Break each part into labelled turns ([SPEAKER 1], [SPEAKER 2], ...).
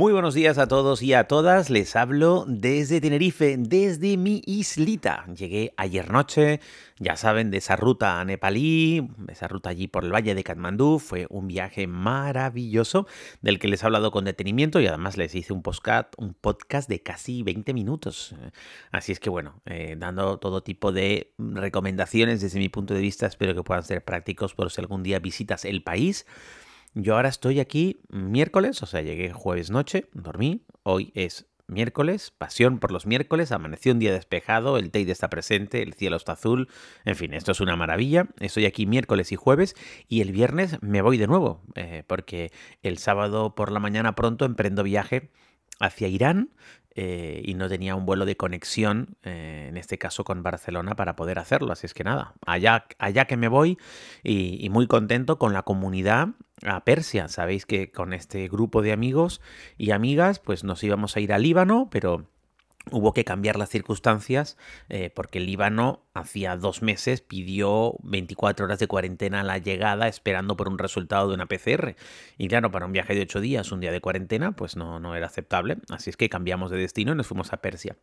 [SPEAKER 1] Muy buenos días a todos y a todas. Les hablo desde Tenerife, desde mi islita. Llegué ayer noche, ya saben, de esa ruta a Nepalí, esa ruta allí por el valle de Katmandú. Fue un viaje maravilloso del que les he hablado con detenimiento y además les hice un podcast, un podcast de casi 20 minutos. Así es que bueno, eh, dando todo tipo de recomendaciones desde mi punto de vista, espero que puedan ser prácticos por si algún día visitas el país. Yo ahora estoy aquí miércoles, o sea, llegué jueves noche, dormí, hoy es miércoles, pasión por los miércoles, amaneció un día despejado, el Teide está presente, el cielo está azul, en fin, esto es una maravilla. Estoy aquí miércoles y jueves y el viernes me voy de nuevo, eh, porque el sábado por la mañana pronto emprendo viaje hacia Irán eh, y no tenía un vuelo de conexión, eh, en este caso con Barcelona, para poder hacerlo. Así es que nada, allá, allá que me voy y, y muy contento con la comunidad a Persia. Sabéis que con este grupo de amigos y amigas, pues nos íbamos a ir a Líbano, pero Hubo que cambiar las circunstancias eh, porque el Líbano hacía dos meses pidió 24 horas de cuarentena a la llegada esperando por un resultado de una PCR. Y claro, para un viaje de ocho días, un día de cuarentena, pues no, no era aceptable. Así es que cambiamos de destino y nos fuimos a Persia.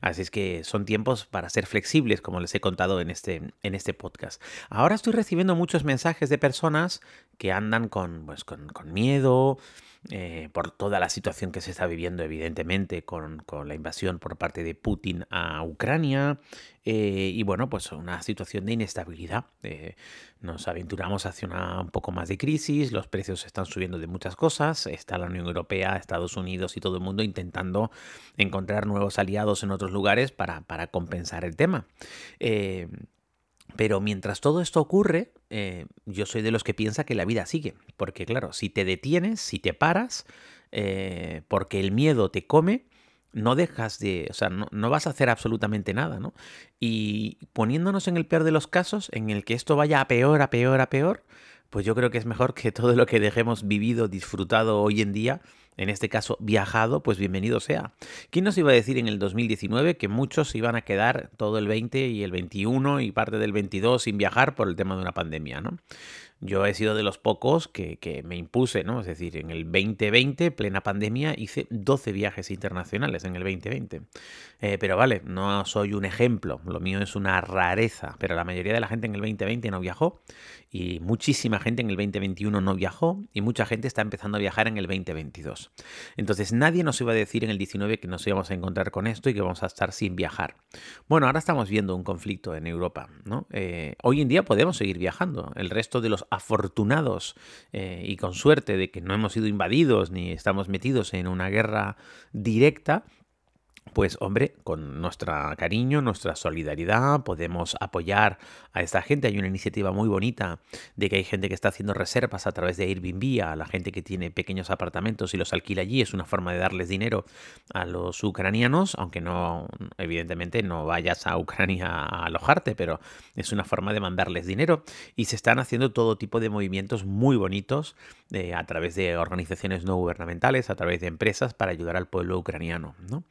[SPEAKER 1] Así es que son tiempos para ser flexibles, como les he contado en este, en este podcast. Ahora estoy recibiendo muchos mensajes de personas que andan con, pues, con, con miedo eh, por toda la situación que se está viviendo, evidentemente, con, la invasión por parte de Putin a Ucrania. Eh, y bueno, pues una situación de inestabilidad. Eh, nos aventuramos hacia una, un poco más de crisis, los precios están subiendo de muchas cosas, está la Unión Europea, Estados Unidos y todo el mundo intentando encontrar nuevos aliados en otros lugares para, para compensar el tema. Pero mientras todo esto ocurre, eh, yo soy de los que piensa que la vida sigue. Porque claro, si te detienes, si te paras, eh, porque el miedo te come, no dejas de, o sea, no, no, vas a hacer absolutamente nada, ¿no? Y poniéndonos en el peor de los casos, en el que esto vaya a peor, a peor, a peor, pues yo creo que es mejor que todo lo que dejemos vivido, disfrutado hoy en día, en este caso viajado, pues bienvenido sea. ¿Quién nos iba a decir en el 2019 que muchos iban a quedar todo el 20 y el 21 y parte del 22 sin viajar por el tema de una pandemia, ¿no? Yo he sido de los pocos que, me impuse, ¿no? Es decir, en el 2020, plena pandemia, hice 12 viajes internacionales en el 2020. Eh, pero vale, no soy un ejemplo, lo mío es una rareza, pero la mayoría de la gente en el 2020 no viajó y muchísima gente en el 2021 no viajó y mucha gente está empezando a viajar en el 2022. Entonces nadie nos iba a decir en el 19 que nos íbamos a encontrar con esto y que vamos a estar sin viajar. Bueno, ahora estamos viendo un conflicto en Europa, ¿no? Eh, hoy en día podemos seguir viajando. El resto de los afortunados eh, y con suerte de que no hemos sido invadidos ni estamos metidos en una guerra directa, pues hombre, con nuestro cariño, nuestra solidaridad, podemos apoyar a esta gente. Hay una iniciativa muy bonita de que hay gente que está haciendo reservas a través de Airbnb a la gente que tiene pequeños apartamentos y los alquila allí. Es una forma de darles dinero a los ucranianos, aunque no, evidentemente no vayas a Ucrania a alojarte, pero es una forma de mandarles dinero. Y se están haciendo todo tipo de movimientos muy bonitos eh, a través de organizaciones no gubernamentales, a través de empresas para ayudar al pueblo ucraniano. ¿no?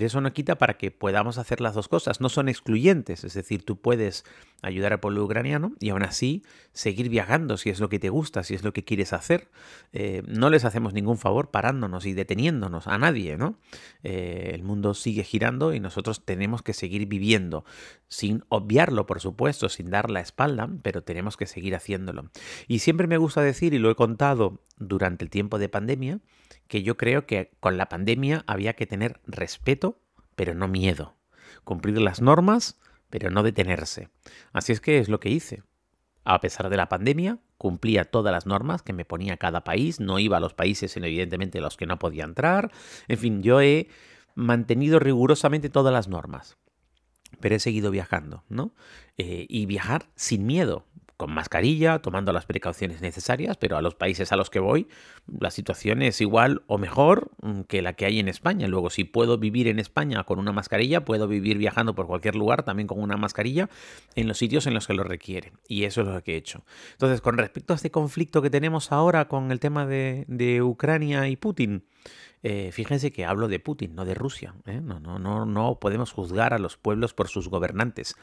[SPEAKER 1] Pero eso no quita para que podamos hacer las dos cosas. No son excluyentes, es decir, tú puedes ayudar al pueblo ucraniano y aún así seguir viajando si es lo que te gusta, si es lo que quieres hacer. Eh, no les hacemos ningún favor parándonos y deteniéndonos a nadie, ¿no? Eh, el mundo sigue girando y nosotros tenemos que seguir viviendo, sin obviarlo, por supuesto, sin dar la espalda, pero tenemos que seguir haciéndolo. Y siempre me gusta decir, y lo he contado durante el tiempo de pandemia, que yo creo que con la pandemia había que tener respeto, pero no miedo. Cumplir las normas, pero no detenerse. Así es que es lo que hice. A pesar de la pandemia, cumplía todas las normas que me ponía cada país, no iba a los países, evidentemente, los que no podía entrar. En fin, yo he mantenido rigurosamente todas las normas. Pero he seguido viajando, ¿no? Eh, y viajar sin miedo con mascarilla, tomando las precauciones necesarias, pero a los países a los que voy la situación es igual o mejor mm, que la que hay en España. Luego, si puedo vivir en España con una mascarilla, puedo vivir viajando por cualquier lugar también con una mascarilla en los sitios en los que lo requiere. Y eso es lo que he hecho. Entonces, con respecto a este conflicto que tenemos ahora con el tema de, de Ucrania y Putin, eh, fíjense que hablo de Putin, no de Rusia. ¿eh? No, no, no, no podemos juzgar a los pueblos por sus gobernantes.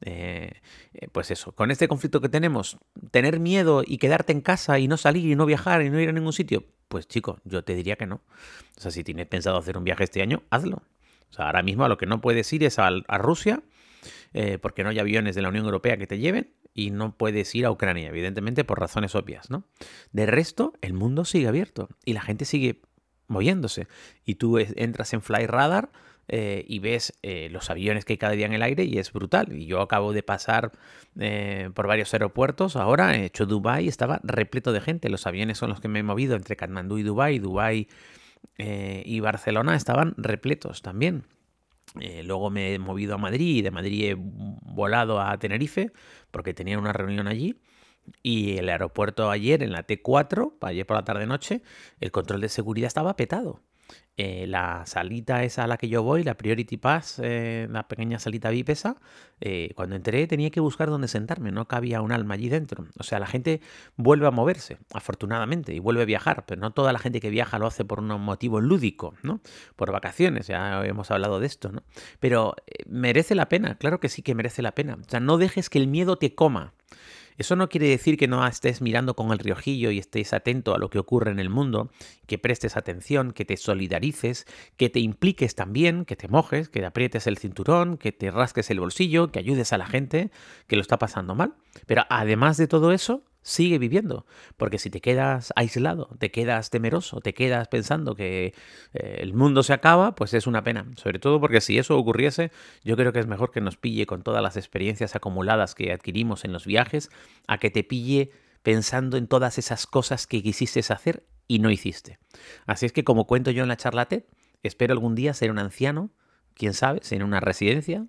[SPEAKER 1] Eh, pues eso, con este conflicto que tenemos, tener miedo y quedarte en casa y no salir y no viajar y no ir a ningún sitio, pues chico, yo te diría que no. O sea, si tienes pensado hacer un viaje este año, hazlo. O sea, ahora mismo a lo que no puedes ir es a, Rusia, porque no hay aviones de la Unión Europea que te lleven, y no puedes ir a Ucrania, evidentemente por razones obvias, ¿no? De resto, el mundo sigue abierto y la gente sigue moviéndose. Y tú entras en Fly Radar eh, y ves eh, los aviones que hay cada día en el aire y es brutal. Y yo acabo de pasar eh, por varios aeropuertos ahora, he hecho Dubai estaba repleto de gente. Los aviones son los que me he movido entre Katmandú y Dubai, Dubai y Barcelona estaban repletos también. luego me he movido a Madrid y de Madrid he volado a Tenerife porque tenía una reunión allí. Y el aeropuerto ayer, en la T4, ayer por la tarde-noche, el control de seguridad estaba petado. Eh, la salita esa a la que yo voy, la Priority Pass, eh, la pequeña salita VIP esa, eh, cuando entré tenía que buscar dónde sentarme, no cabía un alma allí dentro. O sea, la gente vuelve a moverse, afortunadamente, y vuelve a viajar, pero no toda la gente que viaja lo hace por un motivo lúdico, ¿no? Por vacaciones, ya hemos hablado de esto, ¿no? Pero merece la pena, claro que sí que merece la pena. O sea, no dejes que el miedo te coma. Eso no quiere decir que no estés mirando con el riojillo y estés atento a lo que ocurre en el mundo, que prestes atención, que te solidarices, que te impliques también, que te mojes, que aprietes el cinturón, que te rasques el bolsillo, que ayudes a la gente que lo está pasando mal. Pero además de todo eso, sigue viviendo. Porque si te quedas aislado, te quedas temeroso, te quedas pensando que eh, el mundo se acaba, pues es una pena. Sobre todo porque si eso ocurriese, yo creo que es mejor que nos pille con todas las experiencias acumuladas que adquirimos en los viajes, a que te pille pensando en todas esas cosas que quisiste hacer y no hiciste. Así es que como cuento yo en la charlate, espero algún día ser un anciano, quién sabe, en una residencia,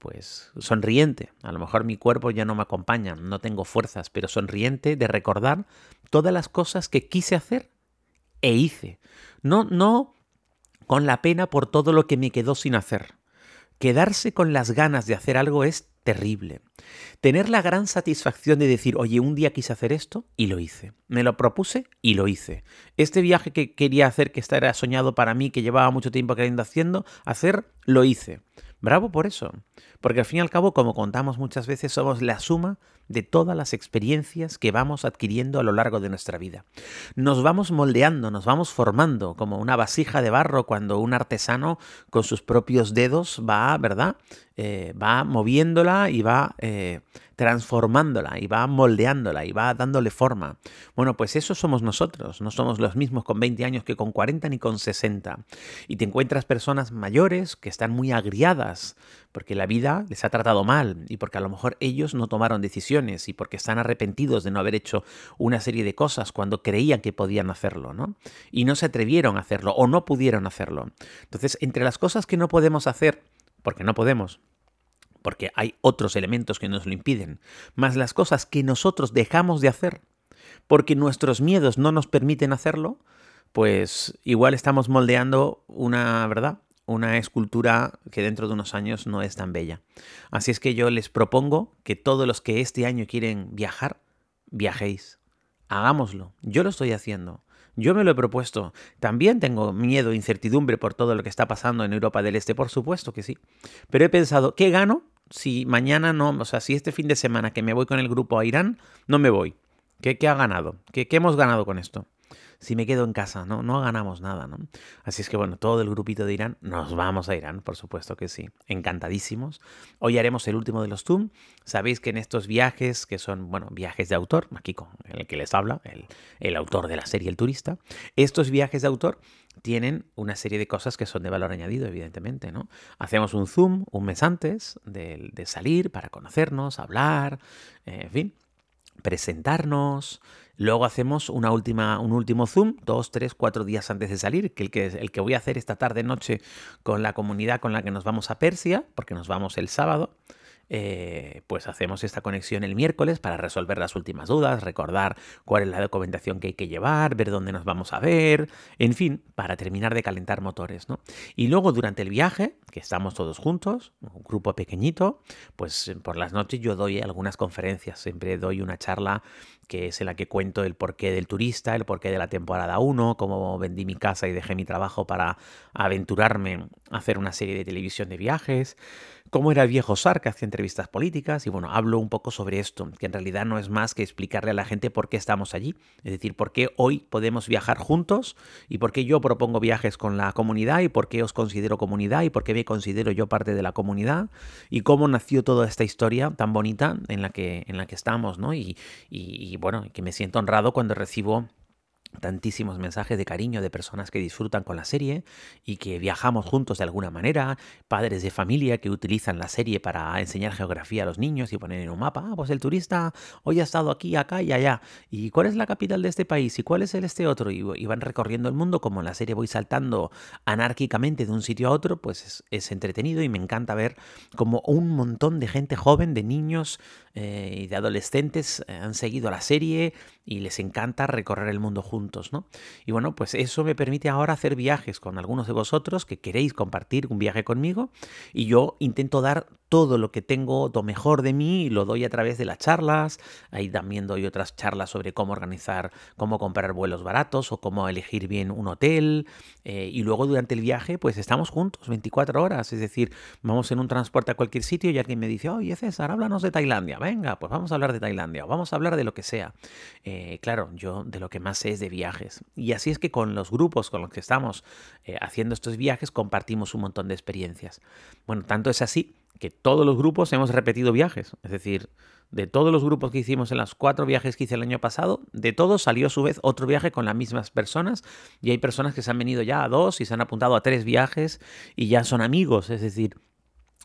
[SPEAKER 1] pues sonriente. A lo mejor mi cuerpo ya no me acompaña, no tengo fuerzas, pero sonriente de recordar todas las cosas que quise hacer e hice. No, no con la pena por todo lo que me quedó sin hacer. Quedarse con las ganas de hacer algo es terrible. Tener la gran satisfacción de decir, oye, un día quise hacer esto y lo hice. Me lo propuse y lo hice. Este viaje que quería hacer, que era soñado para mí, que llevaba mucho tiempo queriendo haciendo, hacer, lo hice. Bravo por eso. Porque al fin y al cabo, como contamos muchas veces, somos la suma de todas las experiencias que vamos adquiriendo a lo largo de nuestra vida. Nos vamos moldeando, nos vamos formando como una vasija de barro cuando un artesano con sus propios dedos va, ¿verdad? Eh, va moviéndola y va eh, transformándola y va moldeándola y va dándole forma. Bueno, pues eso somos nosotros, no somos los mismos con 20 años que con 40 ni con 60. Y te encuentras personas mayores que están muy agriadas porque la vida les ha tratado mal y porque a lo mejor ellos no tomaron decisiones y porque están arrepentidos de no haber hecho una serie de cosas cuando creían que podían hacerlo, ¿no? Y no se atrevieron a hacerlo o no pudieron hacerlo. Entonces, entre las cosas que no podemos hacer, porque no podemos, porque hay otros elementos que nos lo impiden, más las cosas que nosotros dejamos de hacer, porque nuestros miedos no nos permiten hacerlo, pues igual estamos moldeando una, ¿verdad? Una escultura que dentro de unos años no es tan bella. Así es que yo les propongo que todos los que este año quieren viajar, viajéis. Hagámoslo. Yo lo estoy haciendo. Yo me lo he propuesto. También tengo miedo, incertidumbre por todo lo que está pasando en Europa del Este, por supuesto que sí. Pero he pensado, ¿qué gano si mañana no, o sea, si este fin de semana que me voy con el grupo a Irán, no me voy? ¿Qué, ha ganado? ¿Qué, ¿Qué hemos ganado con esto? Si me quedo en casa, ¿no? No ganamos nada, ¿no? Así es que bueno, todo el grupito de Irán, nos vamos a Irán, por supuesto que sí. Encantadísimos. Hoy haremos el último de los TUM. Sabéis que en estos viajes, que son, bueno, viajes de autor, aquí con el que les habla, el, autor de la serie El Turista, estos viajes de autor tienen una serie de cosas que son de valor añadido, evidentemente, ¿no? Hacemos un Zoom un mes antes de, de salir para conocernos, hablar, en fin, presentarnos, Luego hacemos una última, un último Zoom, dos, tres, cuatro días antes de salir, que el, que el que voy a hacer esta tarde noche con la comunidad con la que nos vamos a Persia, porque nos vamos el sábado. Eh, pues hacemos esta conexión el miércoles para resolver las últimas dudas, recordar cuál es la documentación que hay que llevar, ver dónde nos vamos a ver, en fin, para terminar de calentar motores, ¿no? Y luego durante el viaje, que estamos todos juntos, un grupo pequeñito, pues por las noches yo doy algunas conferencias, siempre doy una charla que es en la que cuento el porqué del turista, el porqué de la temporada 1, cómo vendí mi casa y dejé mi trabajo para aventurarme a hacer una serie de televisión de viajes, cómo era el viejo Sar que hacía políticas y bueno, hablo un poco sobre esto, que en realidad no es más que explicarle a la gente por qué estamos allí, es decir, por qué hoy podemos viajar juntos y por qué yo propongo viajes con la comunidad y por qué os considero comunidad y por qué me considero yo parte de la comunidad y cómo nació toda esta historia tan bonita en la que, en la que estamos, ¿no? Y, y, y bueno, que me siento honrado cuando recibo tantísimos mensajes de cariño de personas que disfrutan con la serie y que viajamos juntos de alguna manera, padres de familia que utilizan la serie para enseñar geografía a los niños y poner en un mapa, ah, pues el turista hoy ha estado aquí, acá y allá, y cuál es la capital de este país y cuál es el este otro, y, van recorriendo el mundo como en la serie voy saltando anárquicamente de un sitio a otro, pues es, entretenido y me encanta ver como un montón de gente joven, de niños eh, y de adolescentes eh, han seguido la serie y les encanta recorrer el mundo juntos ¿no? Y bueno, pues eso me permite ahora hacer viajes con algunos de vosotros que queréis compartir un viaje conmigo y yo intento dar todo lo que tengo, lo mejor de mí, lo doy a través de las charlas. Ahí también doy otras charlas sobre cómo organizar, cómo comprar vuelos baratos o cómo elegir bien un hotel. Eh, y luego durante el viaje, pues estamos juntos 24 horas. Es decir, vamos en un transporte a cualquier sitio y alguien me dice, oye César, háblanos de Tailandia. Venga, pues vamos a hablar de Tailandia o vamos a hablar de lo que sea. Eh, claro, yo de lo que más sé es de viajes. Y así es que con los grupos con los que estamos eh, haciendo estos viajes compartimos un montón de experiencias. Bueno, tanto es así que todos los grupos hemos repetido viajes. Es decir, de todos los grupos que hicimos en los cuatro viajes que hice el año pasado, de todos salió a su vez otro viaje con las mismas personas. Y hay personas que se han venido ya a dos y se han apuntado a tres viajes y ya son amigos. Es decir,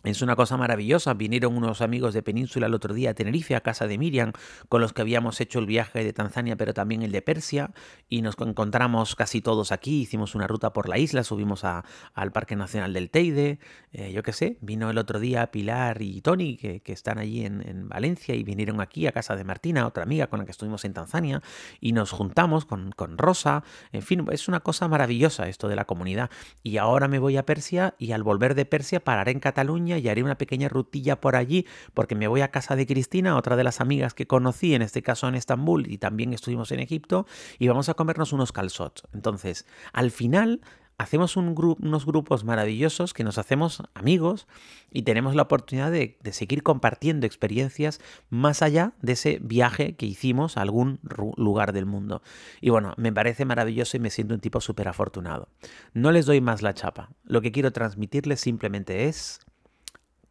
[SPEAKER 1] es una cosa maravillosa. Vinieron unos amigos de Península el otro día a Tenerife, a casa de Miriam, con los que habíamos hecho el viaje de Tanzania, pero también el de Persia, y nos encontramos casi todos aquí. Hicimos una ruta por la isla, subimos al Parque Nacional del Teide. Eh, yo qué sé, vino el otro día Pilar y Tony, que, están allí en, Valencia, y vinieron aquí a casa de Martina, otra amiga con la que estuvimos en Tanzania, y nos juntamos con, con Rosa. En fin, es una cosa maravillosa esto de la comunidad. Y ahora me voy a Persia, y al volver de Persia pararé en Cataluña y haré una pequeña rutilla por allí porque me voy a casa de Cristina, otra de las amigas que conocí, en este caso en Estambul y también estuvimos en Egipto, y vamos a comernos unos calzots. Entonces, al final hacemos unos grupos maravillosos que nos hacemos amigos y tenemos la oportunidad de, de, seguir compartiendo experiencias más allá de ese viaje que hicimos a algún lugar del mundo. Y bueno, me parece maravilloso y me siento un tipo súper afortunado. No les doy más la chapa. Lo que quiero transmitirles simplemente es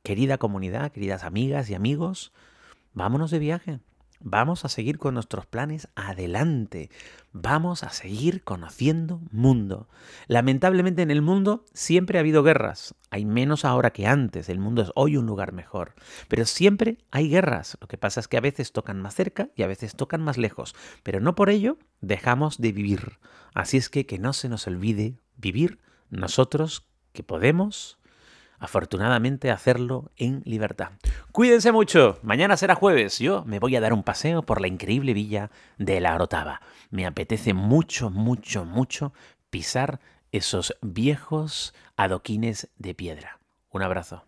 [SPEAKER 1] Querida comunidad, queridas amigas y amigos, vámonos de viaje. Vamos a seguir con nuestros planes adelante. Vamos a seguir conociendo mundo. Lamentablemente en el mundo siempre ha habido guerras. Hay menos ahora que antes. El mundo es hoy un lugar mejor. Pero siempre hay guerras. Lo que pasa es que a veces tocan más cerca y a veces tocan más lejos. Pero no por ello dejamos de vivir. Así es que que no se nos olvide vivir nosotros que podemos afortunadamente hacerlo en libertad. Cuídense mucho, mañana será jueves, yo me voy a dar un paseo por la increíble villa de la Orotava. Me apetece mucho, mucho, mucho pisar esos viejos adoquines de piedra. Un abrazo.